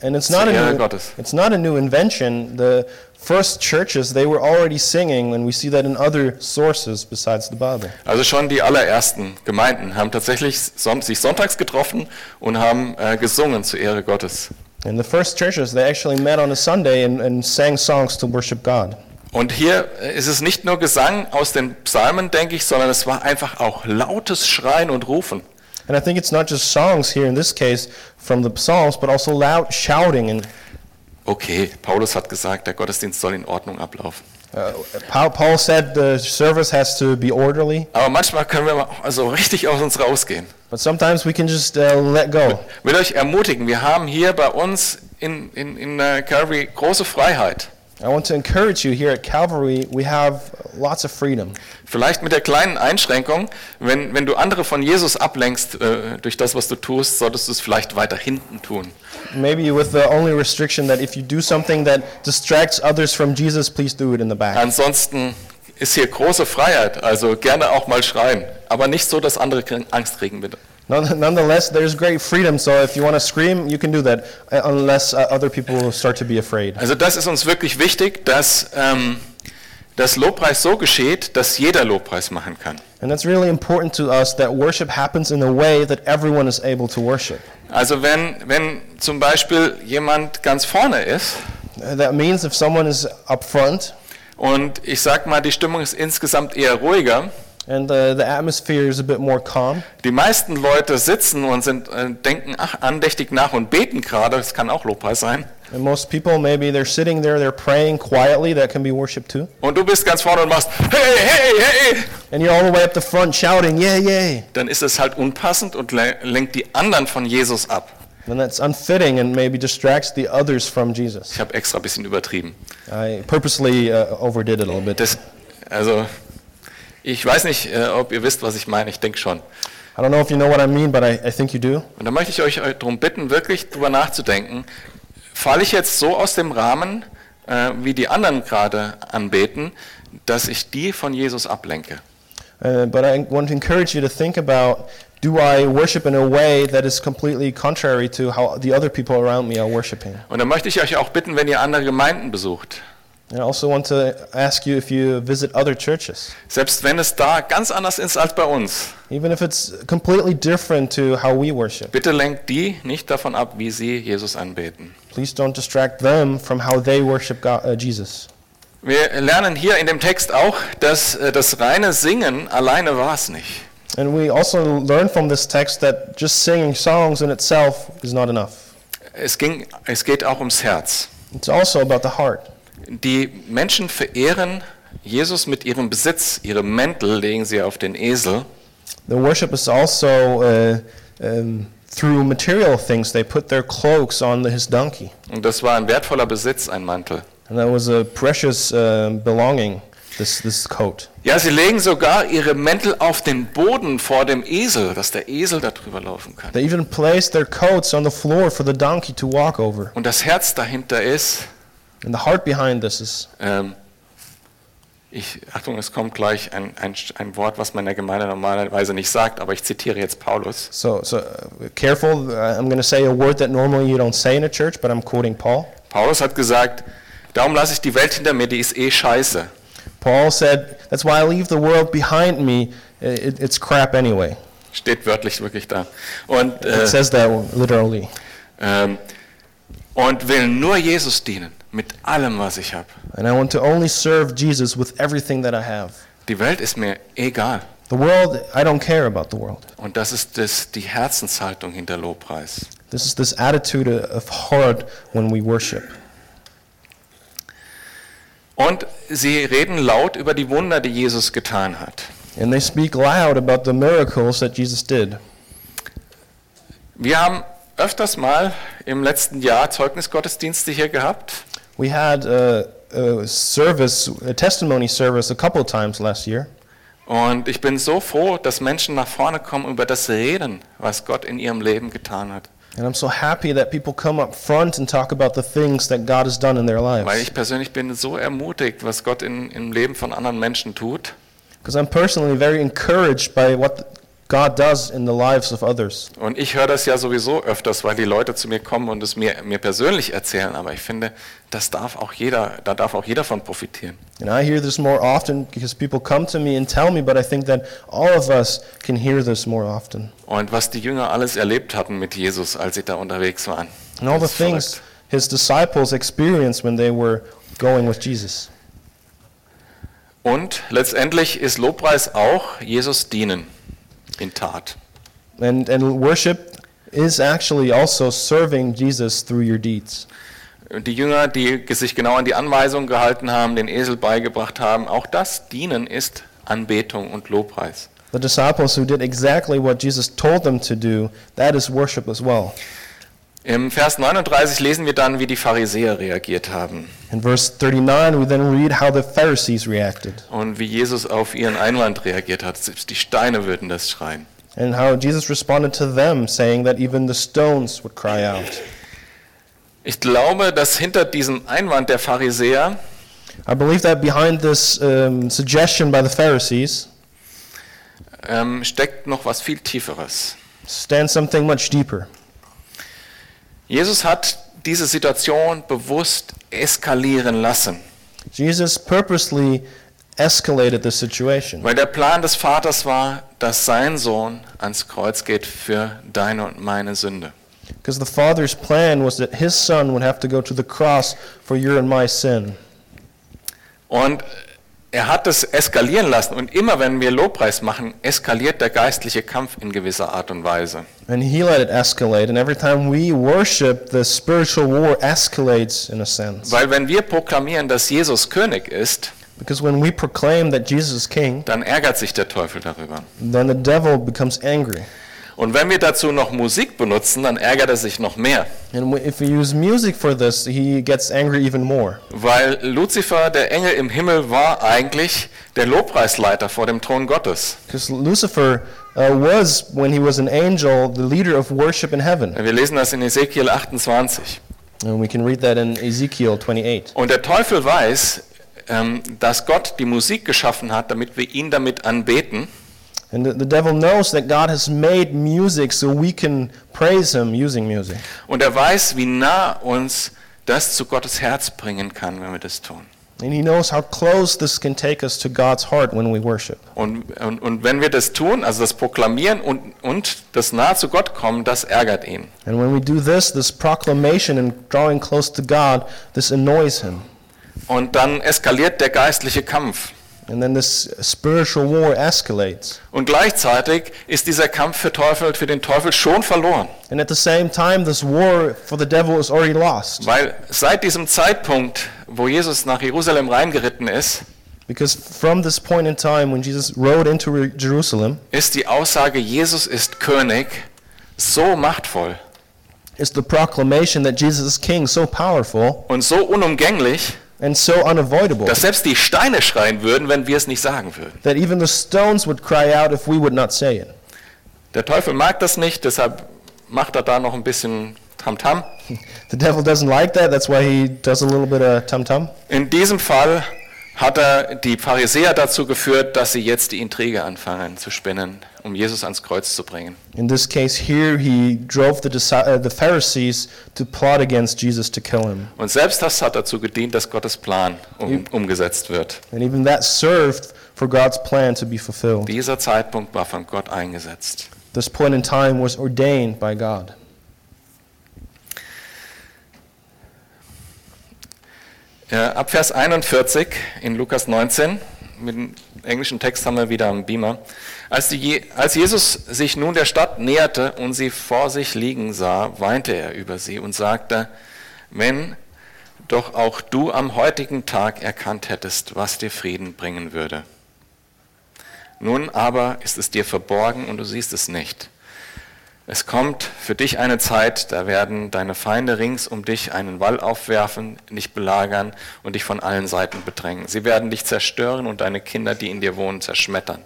And it's not, a new, Gottes. it's not a new invention. The first churches, they were already singing, and we see that in other sources besides the Bible. Also schon die allerersten Gemeinden haben tatsächlich sich sonntags getroffen und haben äh, gesungen zur Ehre Gottes. And the first churches, they actually met on a Sunday and, and sang songs to worship God. Und hier ist es nicht nur Gesang aus den Psalmen, denke ich, sondern es war einfach auch lautes Schreien und Rufen. And I think it's not just songs here in this case from the Psalms, but also loud shouting. And Okay, Paulus hat gesagt, der Gottesdienst soll in Ordnung ablaufen. Uh, Paul, Paul said the service has to be orderly, Aber manchmal können wir also richtig aus uns rausgehen. but sometimes we can just uh, let go. Ich will euch ermutigen, wir haben hier bei uns in, in, in äh, Calvary große Freiheit. I want to encourage you here at Calvary, we have lots of freedom. Vielleicht mit der kleinen Einschränkung, wenn, wenn du andere von Jesus ablenkst äh, durch das, was du tust, solltest du es vielleicht weiter hinten tun. Maybe with the only restriction that if you do something that distracts others from Jesus, please do it in the back. Ansonsten ist hier große Freiheit, also gerne auch mal schreien, aber nicht so, dass andere Angst kriegen, bitte. None- Nonetheless, there's great freedom, so if you want to scream, you can do that, uh, unless uh, other people start to be afraid. Also das ist uns wirklich wichtig, dass ähm, das Lobpreis so geschieht, dass jeder Lobpreis machen kann. And that's really important to us that worship happens in a way that everyone is able to worship. Also wenn, wenn zum Beispiel jemand ganz vorne ist Uh, That means if someone is up front und ich sag mal, die Stimmung ist insgesamt eher ruhiger, and the, the atmosphere is a bit more calm, die meisten Leute sitzen und sind, äh, denken ach, andächtig nach und beten gerade, das kann auch Lobpreis sein, and most people maybe they're sitting there, they're praying quietly, that can be worship too. und du bist ganz vorne und machst, hey, hey, hey, And you're all the way up the front shouting, yeah, yeah. dann ist es halt unpassend und le- lenkt die anderen von Jesus ab. Then that's unfitting and maybe distracts the others from Jesus. Ich habe extra ein bisschen übertrieben. I purposely uh, overdid it a little bit. Das, also, ich weiß nicht, äh, ob ihr wisst, was ich meine. Ich denke schon. I don't know if you know what I mean, but I, I think you do. Und da möchte ich euch darum bitten, wirklich drüber nachzudenken. Falle ich jetzt so aus dem Rahmen, äh, wie die anderen gerade anbeten, dass ich die von Jesus ablenke? Uh, but I want to encourage you to think about do I worship in a way that is completely contrary to how the other people around me are worshiping? Und da möchte ich euch auch bitten, wenn ihr andere Gemeinden besucht, And I also want to ask you if you visit other churches, selbst wenn es da ganz anders ist als bei uns, even if it's completely different to how we worship. bitte lenkt die nicht davon ab, wie sie Jesus anbeten. Please don't distract them from how they worship God, uh, Jesus. Wir lernen hier in dem Text auch, dass äh, das reine Singen alleine war es nicht. And we also learn from this text that just singing songs in itself is not enough. Es, ging, es geht auch ums Herz. It's also about the heart. Die Menschen verehren Jesus mit ihrem Besitz. Ihre Mäntel legen sie auf den Esel. The worship is also uh, um, through material things. They put their cloaks on his donkey. Und das war ein wertvoller Besitz, ein Mantel. And that was a precious uh, belonging, this, this coat. Ja, sie legen sogar ihre Mäntel auf den Boden vor dem Esel, dass der Esel da drüber laufen kann. They even placed their coats on the floor for the donkey to walk over. Und das Herz dahinter ist, And the heart behind this is ähm, ich, Achtung, es kommt gleich ein, ein, ein Wort, was man in der Gemeinde normalerweise nicht sagt, aber ich zitiere jetzt Paulus. so so uh, careful. Uh, I'm going to say a word that normally you don't say in a church, but I'm quoting Paul. Paulus hat gesagt, darum lasse ich die Welt hinter mir, die ist eh scheiße. Paul said, "That's why I leave the world behind me. It, it's crap anyway." Steht wörtlich wirklich da. Und, It äh, says that literally. ähm, und will nur Jesus dienen, mit allem, was ich habe. And I want to only serve Jesus with everything that I have. Die Welt ist mir egal. The world, I don't care about the world. Und das ist das, die Herzenshaltung hinter Lobpreis. This is this attitude of heart when we worship. Und sie reden laut über die Wunder, die Jesus getan hat. And they speak loud about the miracles that Jesus did. Wir haben öfters mal im letzten Jahr Zeugnisgottesdienste hier gehabt. We had a, a service, a testimony service, a couple of times last year. Und ich bin so froh, dass Menschen nach vorne kommen über das Reden, was Gott in ihrem Leben getan hat. And I'm so happy that people come up front and talk about the things that God has done in their Weil lives. ich persönlich bin so ermutigt, was Gott in, im Leben von anderen Menschen tut. Because I'm personally very encouraged by what God does in the lives of others. Und ich höre das ja sowieso öfters, weil die Leute zu mir kommen und es mir, mir persönlich erzählen. Aber ich finde, das darf auch jeder, da darf auch jeder von profitieren. And I hear this more often because people come to me and tell me, but I think that all of us can hear this more often. Und was die Jünger alles erlebt hatten mit Jesus, als sie da unterwegs waren. And all the things his disciples experienced when they were going with Jesus. Und letztendlich ist Lobpreis auch Jesus dienen in Tat. And, and worship is actually also serving Jesus through your deeds. Die Jünger, die sich genau an die Anweisungen gehalten haben, den Esel beigebracht haben, auch das Dienen ist Anbetung und Lobpreis. The disciples who did exactly what Jesus told them to do, that is worship as well. Im Vers 39 lesen wir dann, wie die Pharisäer reagiert haben. In verse 39, we then read how the Pharisees reacted und wie Jesus auf ihren Einwand reagiert hat. Selbst die Steine würden das schreien. and how Jesus responded to them, saying that even the stones would cry out. Ich glaube, dass hinter diesem Einwand der Pharisäer I believe that behind this um, suggestion by the Pharisees ähm, steckt noch was viel Tieferes. stands something much deeper. Jesus hat diese Situation bewusst eskalieren lassen, Jesus purposely escalated the situation weil der Plan des Vaters war, dass sein Sohn ans Kreuz geht für deine und meine Sünde. because the Father's plan was that his Son would have to go to the cross for your and my sin. Und er hat es eskalieren lassen und immer wenn wir Lobpreis machen, eskaliert der geistliche Kampf in gewisser Art und Weise. And he let it escalate, and every time we worship, the spiritual war escalates in a sense. Weil wenn wir proklamieren, dass Jesus König ist, Because when we proclaim that Jesus is king, dann ärgert sich der Teufel darüber. then the devil becomes angry. Und wenn wir dazu noch Musik benutzen, dann ärgert er sich noch mehr. And if we use music for this, he gets angry even more. Weil Luzifer, der Engel im Himmel, war eigentlich der Lobpreisleiter vor dem Thron Gottes. Because Lucifer uh, was, when he was an angel, the leader of worship in heaven. Wir lesen das in Ezekiel 28. And we can read that in Ezekiel 28. Und der Teufel weiß, ähm, dass Gott die Musik geschaffen hat, damit wir ihn damit anbeten. And the, the devil knows that God has made music so we can praise him using music. Und er weiß, wie nah uns das zu Gottes Herz bringen kann, wenn wir das tun. And he knows how close this can take us to God's heart when we worship. Und, und, und wenn wir das tun, also das Proklamieren und, und das nahe zu Gott kommen, das ärgert ihn. And when we do this, this proclamation and drawing close to God, this annoys him. Und dann eskaliert der geistliche Kampf. And then this spiritual war escalates. Und gleichzeitig ist dieser Kampf für, Teufel, für den Teufel schon verloren. And at the same time, this war for the devil is already lost. Weil seit diesem Zeitpunkt, wo Jesus nach Jerusalem reingeritten ist, Because from this point in time when Jesus rode into Jerusalem, ist die Aussage, Jesus ist König, so machtvoll is the proclamation that Jesus is king so powerful und so unumgänglich, and so unavoidable dass selbst die Steine schreien würden, wenn wir es nicht sagen würden. that even the stones would cry out if we would not say it. Der Teufel mag das nicht, deshalb macht er da noch ein bisschen Tamtam. The devil doesn't like that, that's why he does a little bit of tum tum. In diesem Fall hat er die Pharisäer dazu geführt, dass sie jetzt die Intrige anfangen zu spinnen, um Jesus ans Kreuz zu bringen. In this case here, he drove the, uh, the Pharisees to plot against Jesus to kill him. Und selbst das hat dazu gedient, dass Gottes Plan um, umgesetzt wird. And even that served for God's plan to be fulfilled. Dieser Zeitpunkt war von Gott eingesetzt. This point in time was ordained by God. Ab Vers 41 in Lukas 19, mit dem englischen Text haben wir wieder am Beamer. Als, die, als Jesus sich nun der Stadt näherte und sie vor sich liegen sah, weinte er über sie und sagte, wenn doch auch du am heutigen Tag erkannt hättest, was dir Frieden bringen würde. Nun aber ist es dir verborgen und du siehst es nicht. Es kommt für dich eine Zeit, da werden deine Feinde rings um dich einen Wall aufwerfen, dich belagern und dich von allen Seiten bedrängen. Sie werden dich zerstören und deine Kinder, die in dir wohnen, zerschmettern.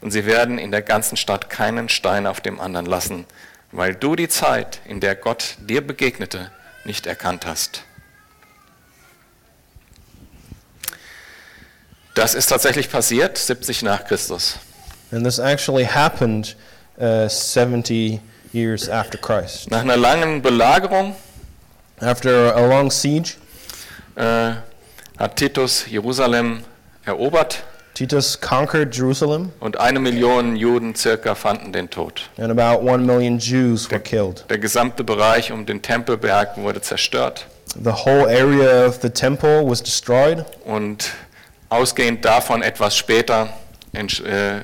Und sie werden in der ganzen Stadt keinen Stein auf dem anderen lassen, weil du die Zeit, in der Gott dir begegnete, nicht erkannt hast. Das ist tatsächlich passiert, 70 nach Christus. And this actually happened uh, 70 years after Christ. Nach einer langen Belagerung After a long siege, äh, hat Titus Jerusalem erobert Titus conquered Jerusalem, und eine Million Juden circa fanden den Tod. and about one million Jews were killed. Der gesamte Bereich um den Tempelberg wurde zerstört The whole area of the temple was destroyed, und ausgehend davon etwas später entsch- äh,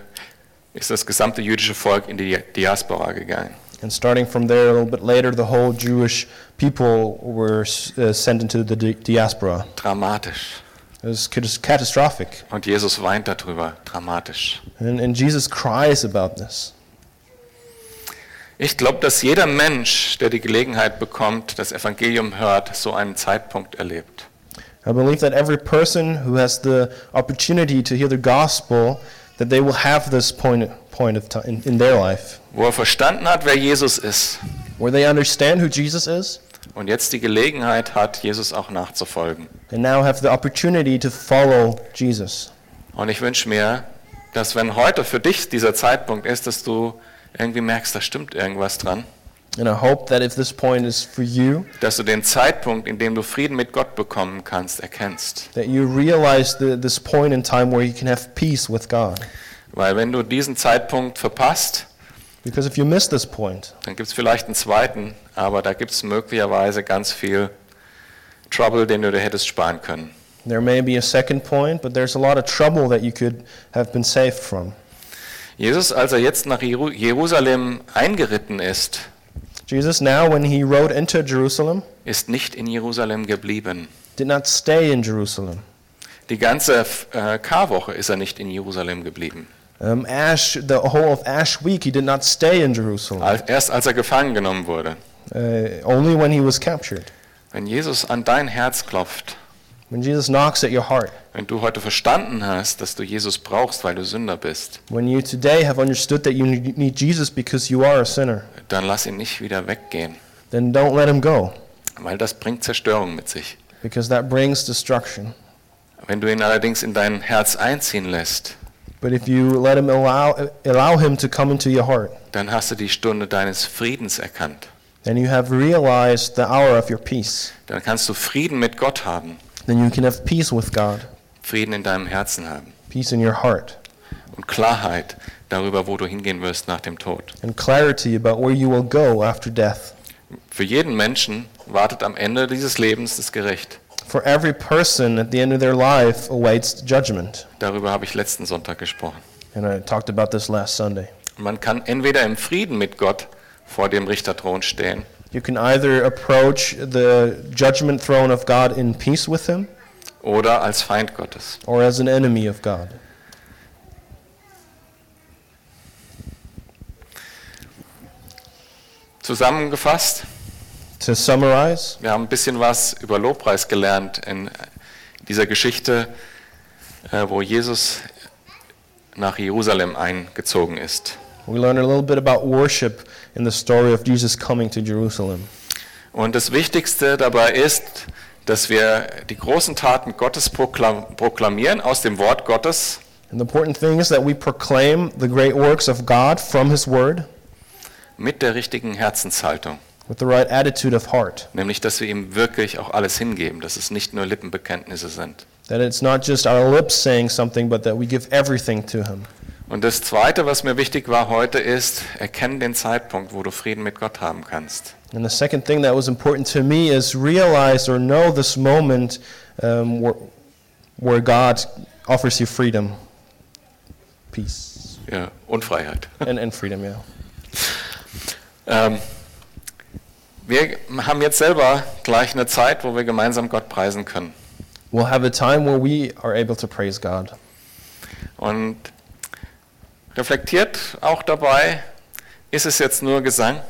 ist das gesamte jüdische Volk in die Diaspora gegangen. and starting from there, a little bit later, the whole Jewish people were uh, sent into the di- diaspora. Dramatisch. It was catastrophic, Und Jesus weint darüber, dramatisch. and, and Jesus cries about this. Ich glaube, dass jeder Mensch, der die Gelegenheit bekommt, das Evangelium hört, so einen Zeitpunkt erlebt. I believe that every person who has the opportunity to hear the gospel, that they will have this point, point of time in, in their life, wo er verstanden hat, wer Jesus ist where they understand who Jesus is und jetzt die Gelegenheit hat, Jesus auch nachzufolgen. and now have the opportunity to follow Jesus. Und ich wünsche mir, dass wenn heute für dich dieser Zeitpunkt ist, dass du irgendwie merkst, da stimmt irgendwas dran, And I hope that if this point is for you, dass du den Zeitpunkt, in dem du Frieden mit Gott bekommen kannst, erkennst. that you realize the, this point in time where you can have peace with God. Weil wenn du diesen Zeitpunkt verpasst, Because if you miss this point, dann gibt es vielleicht einen zweiten, aber da gibt es möglicherweise ganz viel Trouble, den du dir hättest sparen können. there may be a second point, but there's a lot of trouble that you could have been saved from. Jesus, als er jetzt nach Jeru- Jerusalem eingeritten ist, Jesus, now when he rode into Jerusalem, ist nicht in Jerusalem geblieben. did not stay in Jerusalem. Die ganze äh, Karwoche ist er nicht in Jerusalem geblieben. Um, Ash, the whole of Ash week, he did not stay in Jerusalem. Erst als er gefangen genommen wurde. Uh, only when he was captured. Wenn Jesus an dein Herz klopft, When Jesus knocks at your heart, wenn du heute verstanden hast, dass du Jesus brauchst, weil du Sünder bist, when you today have understood that you need Jesus because you are a sinner, dann lass ihn nicht wieder weggehen, then don't let him go, weil das bringt Zerstörung mit sich. because that brings destruction. Wenn du ihn allerdings in dein Herz einziehen lässt, But if you let him allow, allow him to come into your heart, dann hast du die Stunde deines Friedens erkannt. then you have realized the hour of your peace. Dann kannst du Frieden mit Gott haben, Then you can have peace with God, Frieden in deinem Herzen haben peace in your heart, und Klarheit darüber, wo du hingehen wirst nach dem Tod. and clarity about where you will go after death. Für jeden Menschen wartet am Ende dieses Lebens das Gericht. For every person at the end of their life awaits judgment. Darüber habe ich letzten Sonntag gesprochen. And I talked about this last Sunday. Man kann entweder im Frieden mit Gott vor dem Richterthron stehen You can either approach the judgment throne of God in peace with him oder als Feind Gottes. or as an enemy of God. Zusammengefasst, To summarize, wir haben ein bisschen was über Lobpreis gelernt in dieser Geschichte, äh, wo Jesus nach Jerusalem eingezogen ist. We learn a little bit about worship in the story of Jesus coming to Jerusalem. Und das Wichtigste dabei ist, dass wir die großen Taten Gottes proklam- proklamieren aus dem Wort Gottes And the important thing is that we proclaim the great works of God from his word mit der richtigen Herzenshaltung. with the right attitude of heart. Nämlich, dass wir ihm wirklich auch alles hingeben, dass es nicht nur Lippenbekenntnisse sind. That it's not just our lips saying something, but that we give everything to him. Und das Zweite, was mir wichtig war heute, ist, erkenne den Zeitpunkt, wo du Frieden mit Gott haben kannst. And the second thing that was important to me is realize or know this moment um, where, where God offers you freedom, peace, Ja, und Freiheit. and, and freedom, yeah. Ähm, wir haben jetzt selber gleich eine Zeit, wo wir gemeinsam Gott preisen können. We'll have a time where we are able to praise God. Und reflektiert auch dabei, ist es jetzt nur Gesang?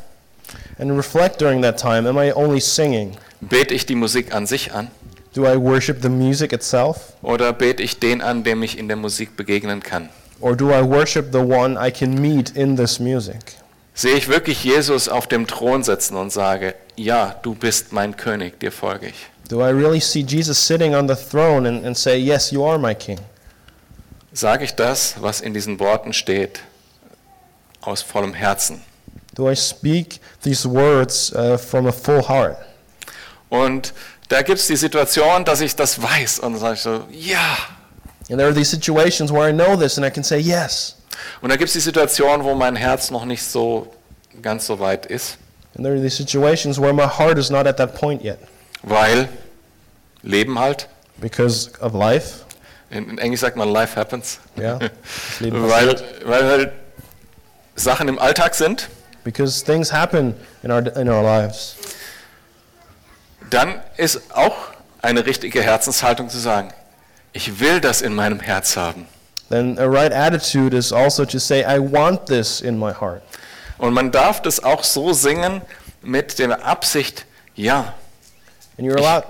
And reflect during that time. Am I only singing? Bete ich die Musik an sich an? Do I worship the music itself? Oder bete ich den an, dem ich in der Musik begegnen kann? Or do I worship the one I can meet in this music? Sehe ich wirklich Jesus auf dem Thron sitzen und sage, ja, du bist mein König, dir folge ich? Do I really see Jesus sitting on the throne and, and say, Yes, you are my king? Sage ich das, was in diesen Worten steht, aus vollem Herzen? Do I speak these words uh, from a full heart? Und da gibt es die Situation, dass ich das weiß und sage so, ja. And there are these situations where I know this and I can say yes. Und da gibt es die Situation, wo mein Herz noch nicht so ganz so weit ist, And there are these situations where my heart is not at that point yet weil Leben halt, because of life. In, in Englisch sagt man life happens, Leben weil, weil halt Sachen im Alltag sind, Because things happen in our, in our lives. dann ist auch eine richtige Herzenshaltung zu sagen, ich will das in meinem Herz haben. Then a right attitude is also to say, I want this in my heart. Und man darf das auch so singen mit der Absicht, ja, And you're allowed,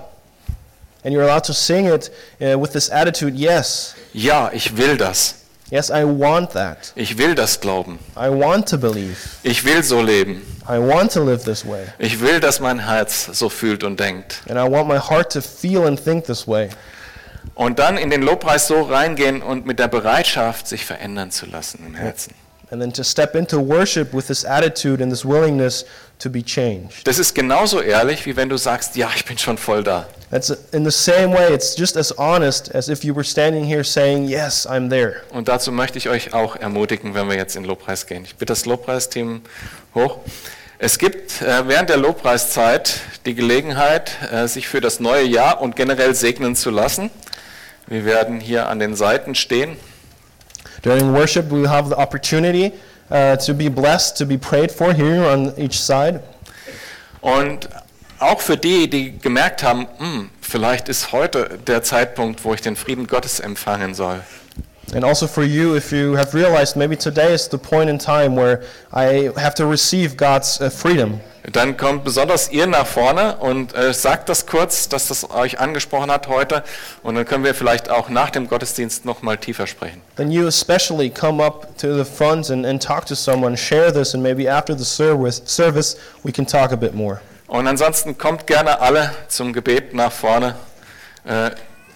And you're allowed to sing it uh, with this attitude yes, Ja, ich will das. yes, I want that. Ich will das glauben. I want to believe. Ich will so leben. I want to live this way. Ich will, dass mein Herz so fühlt und denkt. And I want my heart to feel and think this way. Und dann in den Lobpreis so reingehen und mit der Bereitschaft, sich verändern zu lassen im Herzen. And then to step into worship with this attitude and this willingness to be changed. Das ist genauso ehrlich, wie wenn du sagst, ja, ich bin schon voll da. That's in the same way, it's just as honest as if you were standing here saying, Yes, I'm there. Und dazu möchte ich euch auch ermutigen, wenn wir jetzt in Lobpreis gehen. Ich bitte das Lobpreisteam hoch. Es gibt äh, während der Lobpreiszeit die Gelegenheit, äh, sich für das neue Jahr und generell segnen zu lassen. Wir werden hier an den Seiten stehen. During worship, we have the opportunity uh, to be blessed, to be prayed for here on each side. Und auch für die, die gemerkt haben, "Hm, vielleicht ist heute der Zeitpunkt, wo ich den Frieden Gottes empfangen soll. And also for you, if you have realized maybe today is the point in time where I have to receive God's uh, freedom. Dann kommt besonders ihr nach vorne und äh, sagt das kurz, dass das euch angesprochen hat heute. Und dann können wir vielleicht auch nach dem Gottesdienst noch mal tiefer sprechen. Then you especially come up to the front and, and talk to someone, share this, and maybe after the service, service we can talk a bit more. Und ansonsten kommt gerne alle zum Gebet nach vorne äh,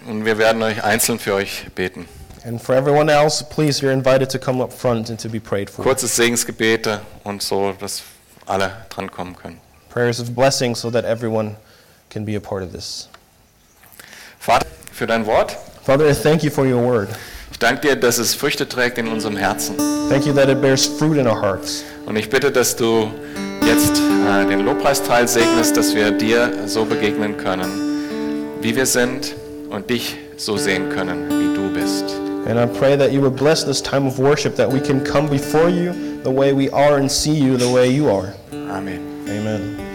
und wir werden euch einzeln für euch beten. And for everyone else, please, you're invited to come up front and to be prayed for. Kurzes Segensgebete und so, dass alle drankommen können. Prayers of blessing so that everyone can be a part of this. Vater, für dein Wort. Father, I thank you for your word. Ich danke dir, dass es Früchte trägt in unserem Herzen. Thank you that it bears fruit in our hearts. Und ich bitte, dass du jetzt äh, den Lobpreisteil segnest, dass wir dir so begegnen können, wie wir sind und dich so sehen können, wie du bist. And I pray that you would bless this time of worship, that we can come before you the way we are and see you the way you are. Amen. Amen.